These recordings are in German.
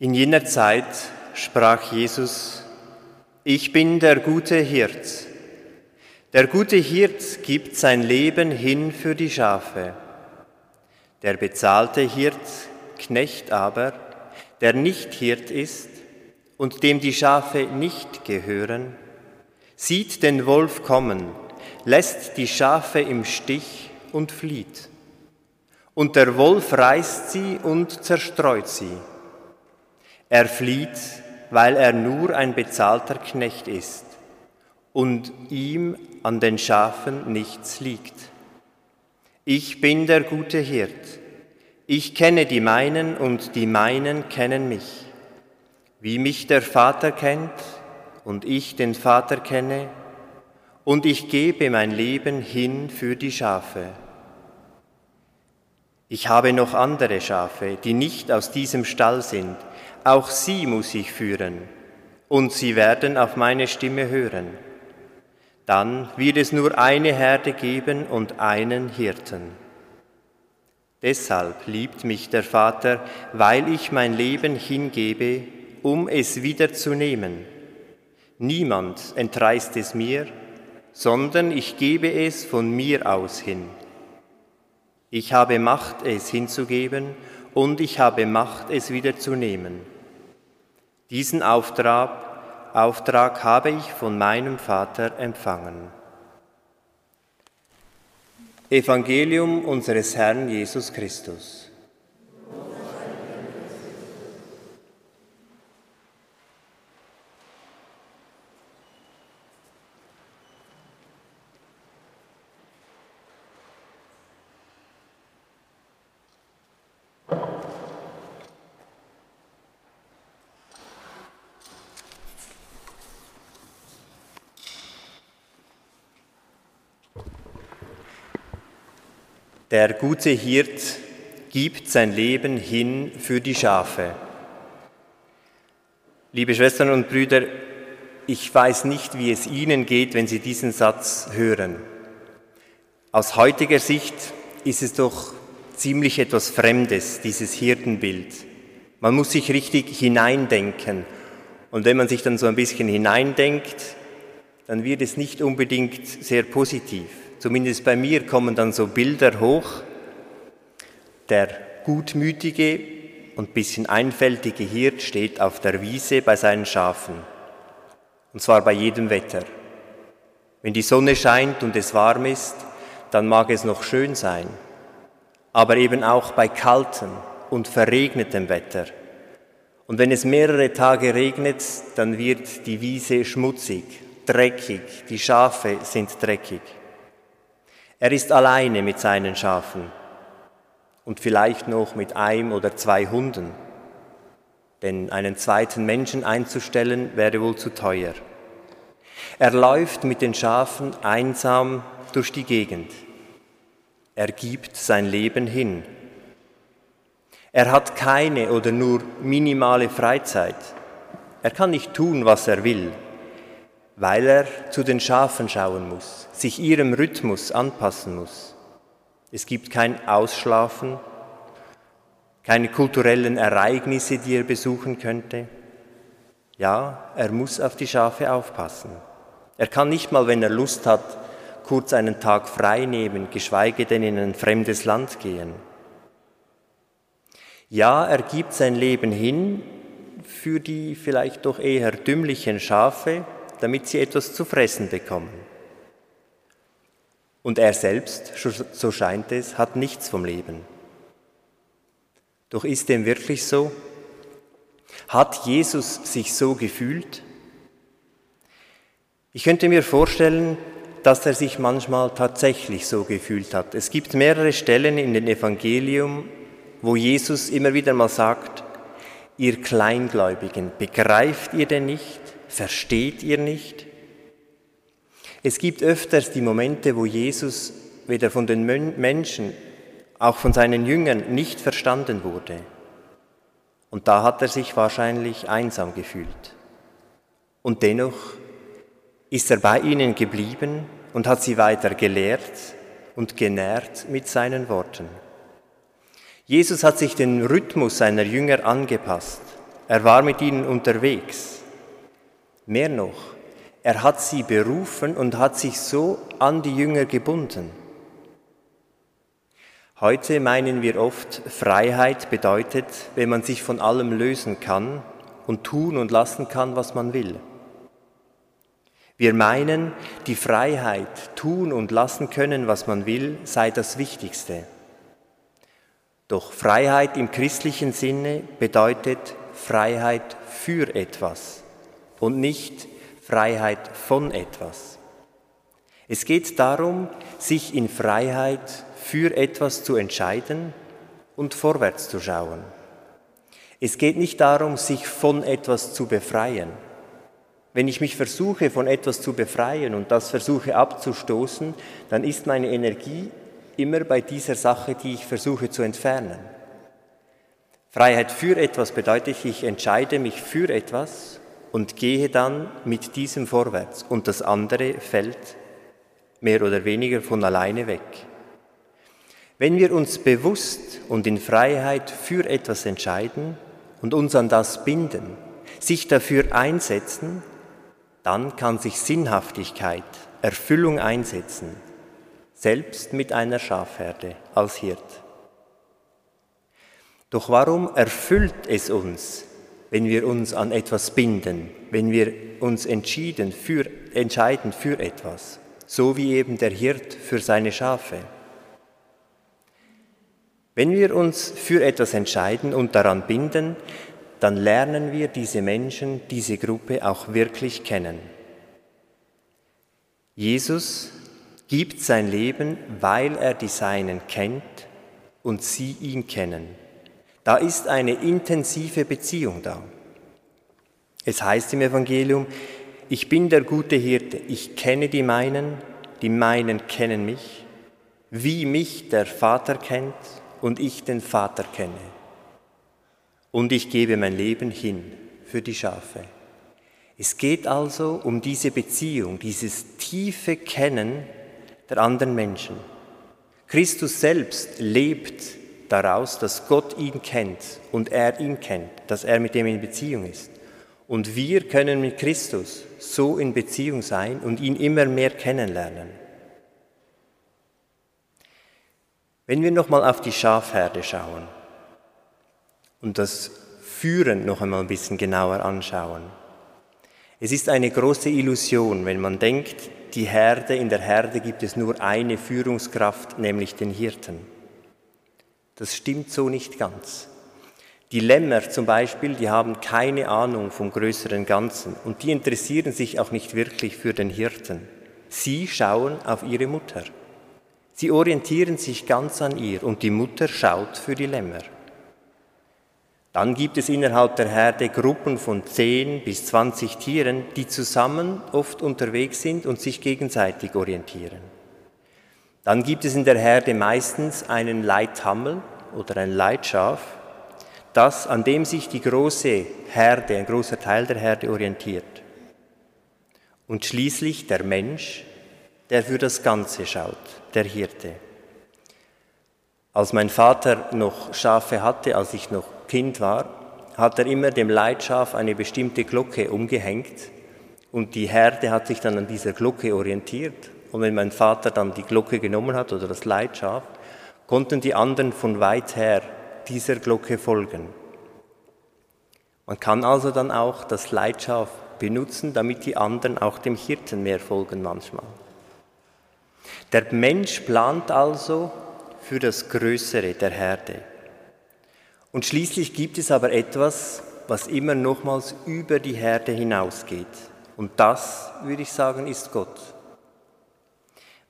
In jener Zeit sprach Jesus, ich bin der gute Hirt. Der gute Hirt gibt sein Leben hin für die Schafe. Der bezahlte Hirt, Knecht aber, der nicht Hirt ist und dem die Schafe nicht gehören, sieht den Wolf kommen, lässt die Schafe im Stich und flieht. Und der Wolf reißt sie und zerstreut sie. Er flieht, weil er nur ein bezahlter Knecht ist und ihm an den Schafen nichts liegt. Ich bin der gute Hirt. Ich kenne die meinen und die meinen kennen mich. Wie mich der Vater kennt und ich den Vater kenne, und ich gebe mein Leben hin für die Schafe. Ich habe noch andere Schafe, die nicht aus diesem Stall sind, auch sie muss ich führen, und sie werden auf meine Stimme hören. Dann wird es nur eine Herde geben und einen Hirten. Deshalb liebt mich der Vater, weil ich mein Leben hingebe, um es wieder zu nehmen. Niemand entreißt es mir, sondern ich gebe es von mir aus hin. Ich habe Macht, es hinzugeben, und ich habe Macht, es wieder zu nehmen. Diesen Auftrag, Auftrag habe ich von meinem Vater empfangen. Evangelium unseres Herrn Jesus Christus. Der gute Hirt gibt sein Leben hin für die Schafe. Liebe Schwestern und Brüder, ich weiß nicht, wie es Ihnen geht, wenn Sie diesen Satz hören. Aus heutiger Sicht ist es doch ziemlich etwas Fremdes, dieses Hirtenbild. Man muss sich richtig hineindenken. Und wenn man sich dann so ein bisschen hineindenkt, dann wird es nicht unbedingt sehr positiv. Zumindest bei mir kommen dann so Bilder hoch. Der gutmütige und bisschen einfältige Hirt steht auf der Wiese bei seinen Schafen. Und zwar bei jedem Wetter. Wenn die Sonne scheint und es warm ist, dann mag es noch schön sein. Aber eben auch bei kaltem und verregnetem Wetter. Und wenn es mehrere Tage regnet, dann wird die Wiese schmutzig, dreckig, die Schafe sind dreckig. Er ist alleine mit seinen Schafen und vielleicht noch mit einem oder zwei Hunden, denn einen zweiten Menschen einzustellen wäre wohl zu teuer. Er läuft mit den Schafen einsam durch die Gegend. Er gibt sein Leben hin. Er hat keine oder nur minimale Freizeit. Er kann nicht tun, was er will weil er zu den Schafen schauen muss, sich ihrem Rhythmus anpassen muss. Es gibt kein Ausschlafen, keine kulturellen Ereignisse, die er besuchen könnte. Ja, er muss auf die Schafe aufpassen. Er kann nicht mal, wenn er Lust hat, kurz einen Tag frei nehmen, geschweige denn in ein fremdes Land gehen. Ja, er gibt sein Leben hin für die vielleicht doch eher dümmlichen Schafe, damit sie etwas zu fressen bekommen. Und er selbst, so scheint es, hat nichts vom Leben. Doch ist dem wirklich so? Hat Jesus sich so gefühlt? Ich könnte mir vorstellen, dass er sich manchmal tatsächlich so gefühlt hat. Es gibt mehrere Stellen in den Evangelium, wo Jesus immer wieder mal sagt, ihr Kleingläubigen, begreift ihr denn nicht? Versteht ihr nicht? Es gibt öfters die Momente, wo Jesus weder von den Menschen, auch von seinen Jüngern nicht verstanden wurde. Und da hat er sich wahrscheinlich einsam gefühlt. Und dennoch ist er bei ihnen geblieben und hat sie weiter gelehrt und genährt mit seinen Worten. Jesus hat sich den Rhythmus seiner Jünger angepasst Er war mit ihnen unterwegs. Mehr noch, er hat sie berufen und hat sich so an die Jünger gebunden. Heute meinen wir oft, Freiheit bedeutet, wenn man sich von allem lösen kann und tun und lassen kann, was man will. Wir meinen, die Freiheit, tun und lassen können, was man will, sei das Wichtigste. Doch Freiheit im christlichen Sinne bedeutet Freiheit für etwas und nicht Freiheit von etwas. Es geht darum, sich in Freiheit für etwas zu entscheiden und vorwärts zu schauen. Es geht nicht darum, sich von etwas zu befreien. Wenn ich mich versuche, von etwas zu befreien und das versuche abzustoßen, dann ist meine Energie immer bei dieser Sache, die ich versuche zu entfernen. Freiheit für etwas bedeutet, ich entscheide mich für etwas und gehe dann mit diesem vorwärts und das andere fällt mehr oder weniger von alleine weg. Wenn wir uns bewusst und in Freiheit für etwas entscheiden und uns an das binden, sich dafür einsetzen, dann kann sich Sinnhaftigkeit, Erfüllung einsetzen, selbst mit einer Schafherde als Hirt. Doch warum erfüllt es uns, wenn wir uns an etwas binden, wenn wir uns entschieden für, entscheiden für etwas, so wie eben der Hirt für seine Schafe. Wenn wir uns für etwas entscheiden und daran binden, dann lernen wir diese Menschen, diese Gruppe auch wirklich kennen. Jesus gibt sein Leben, weil er die Seinen kennt und sie ihn kennen. Da ist eine intensive Beziehung da. Es heißt im Evangelium, ich bin der gute Hirte, ich kenne die meinen, die meinen kennen mich, wie mich der Vater kennt und ich den Vater kenne. Und ich gebe mein Leben hin für die Schafe. Es geht also um diese Beziehung, dieses tiefe Kennen der anderen Menschen. Christus selbst lebt daraus, dass Gott ihn kennt und er ihn kennt, dass er mit ihm in Beziehung ist. Und wir können mit Christus so in Beziehung sein und ihn immer mehr kennenlernen. Wenn wir nochmal auf die Schafherde schauen und das Führen noch einmal ein bisschen genauer anschauen. Es ist eine große Illusion, wenn man denkt, die Herde, in der Herde gibt es nur eine Führungskraft, nämlich den Hirten. Das stimmt so nicht ganz. Die Lämmer zum Beispiel, die haben keine Ahnung vom größeren Ganzen und die interessieren sich auch nicht wirklich für den Hirten. Sie schauen auf ihre Mutter. Sie orientieren sich ganz an ihr und die Mutter schaut für die Lämmer. Dann gibt es innerhalb der Herde Gruppen von 10 bis 20 Tieren, die zusammen oft unterwegs sind und sich gegenseitig orientieren. Dann gibt es in der Herde meistens einen Leithammel oder ein Leitschaf, das, an dem sich die große Herde, ein großer Teil der Herde orientiert. Und schließlich der Mensch, der für das Ganze schaut, der Hirte. Als mein Vater noch Schafe hatte, als ich noch Kind war, hat er immer dem Leitschaf eine bestimmte Glocke umgehängt und die Herde hat sich dann an dieser Glocke orientiert und wenn mein Vater dann die Glocke genommen hat oder das Leitschaf, konnten die anderen von weit her dieser Glocke folgen. Man kann also dann auch das Leitschaf benutzen, damit die anderen auch dem Hirten mehr folgen manchmal. Der Mensch plant also für das Größere der Herde. Und schließlich gibt es aber etwas, was immer nochmals über die Herde hinausgeht. Und das, würde ich sagen, ist Gott.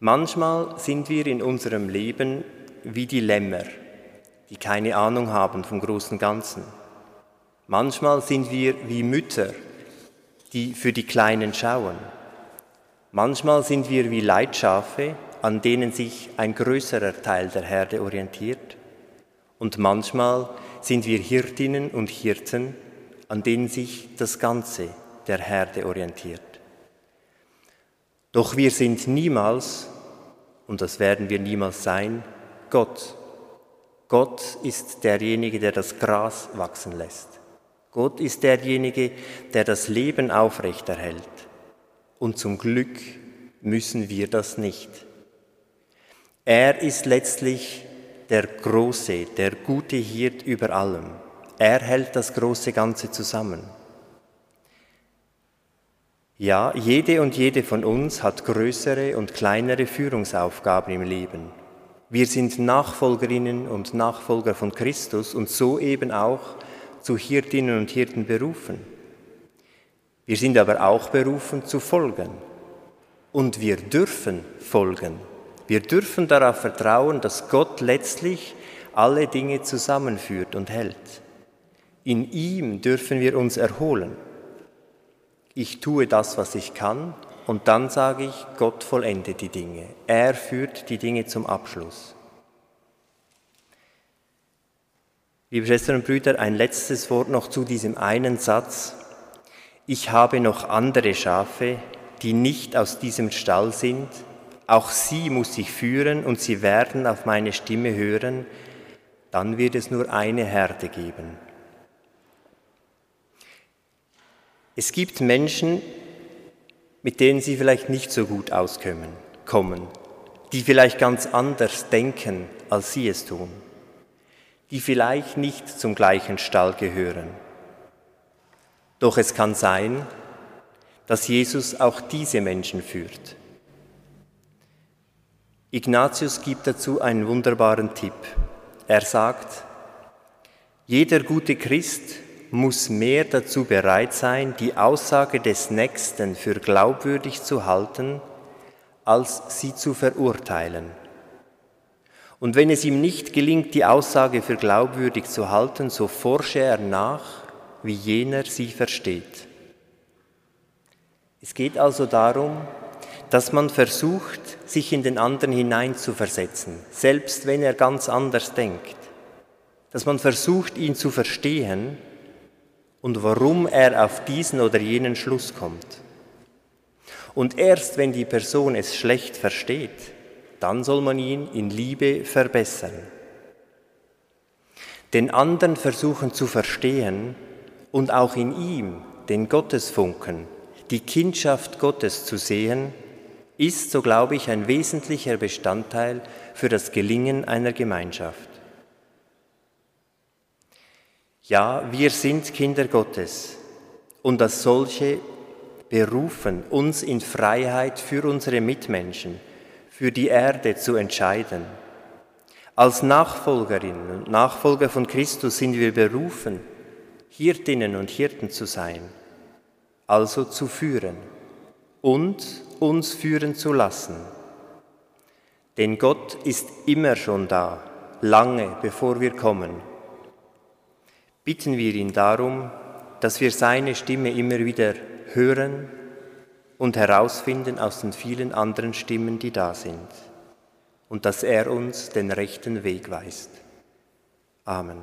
Manchmal sind wir in unserem Leben wie die Lämmer, die keine Ahnung haben vom großen Ganzen. Manchmal sind wir wie Mütter, die für die Kleinen schauen. Manchmal sind wir wie Leitschafe, an denen sich ein größerer Teil der Herde orientiert. Und manchmal sind wir Hirtinnen und Hirten, an denen sich das Ganze der Herde orientiert. Doch wir sind niemals, und das werden wir niemals sein, Gott. Gott ist derjenige, der das Gras wachsen lässt. Gott ist derjenige, der das Leben aufrechterhält. Und zum Glück müssen wir das nicht. Er ist letztlich der große, der gute Hirt über allem. Er hält das große Ganze zusammen. Ja, jede und jede von uns hat größere und kleinere Führungsaufgaben im Leben. Wir sind Nachfolgerinnen und Nachfolger von Christus und so eben auch zu Hirtinnen und Hirten berufen. Wir sind aber auch berufen zu folgen. Und wir dürfen folgen. Wir dürfen darauf vertrauen, dass Gott letztlich alle Dinge zusammenführt und hält. In ihm dürfen wir uns erholen ich tue das, was ich kann, und dann sage ich, Gott vollendet die Dinge. Er führt die Dinge zum Abschluss. Liebe Schwestern und Brüder, ein letztes Wort noch zu diesem einen Satz. Ich habe noch andere Schafe, die nicht aus diesem Stall sind. Auch sie muss ich führen und sie werden auf meine Stimme hören. Dann wird es nur eine Herde geben. Es gibt Menschen, mit denen Sie vielleicht nicht so gut auskommen, kommen, die vielleicht ganz anders denken, als Sie es tun, die vielleicht nicht zum gleichen Stall gehören. Doch es kann sein, dass Jesus auch diese Menschen führt. Ignatius gibt dazu einen wunderbaren Tipp. Er sagt, jeder gute Christ muss mehr dazu bereit sein, die Aussage des Nächsten für glaubwürdig zu halten, als sie zu verurteilen. Und wenn es ihm nicht gelingt, die Aussage für glaubwürdig zu halten, so forsche er nach, wie jener sie versteht. Es geht also darum, dass man versucht, sich in den anderen hineinzuversetzen, selbst wenn er ganz anders denkt. Dass man versucht, ihn zu verstehen und warum er auf diesen oder jenen Schluss kommt. Und erst wenn die Person es schlecht versteht, dann soll man ihn in Liebe verbessern. Den anderen versuchen zu verstehen und auch in ihm den Gottesfunken, die Kindschaft Gottes zu sehen, ist, so glaube ich, ein wesentlicher Bestandteil für das Gelingen einer Gemeinschaft. Ja, wir sind Kinder Gottes und als solche berufen, uns in Freiheit für unsere Mitmenschen, für die Erde zu entscheiden. Als Nachfolgerinnen und Nachfolger von Christus sind wir berufen, Hirtinnen und Hirten zu sein, also zu führen und uns führen zu lassen. Denn Gott ist immer schon da, lange bevor wir kommen bitten wir ihn darum, dass wir seine Stimme immer wieder hören und herausfinden aus den vielen anderen Stimmen, die da sind, und dass er uns den rechten Weg weist. Amen.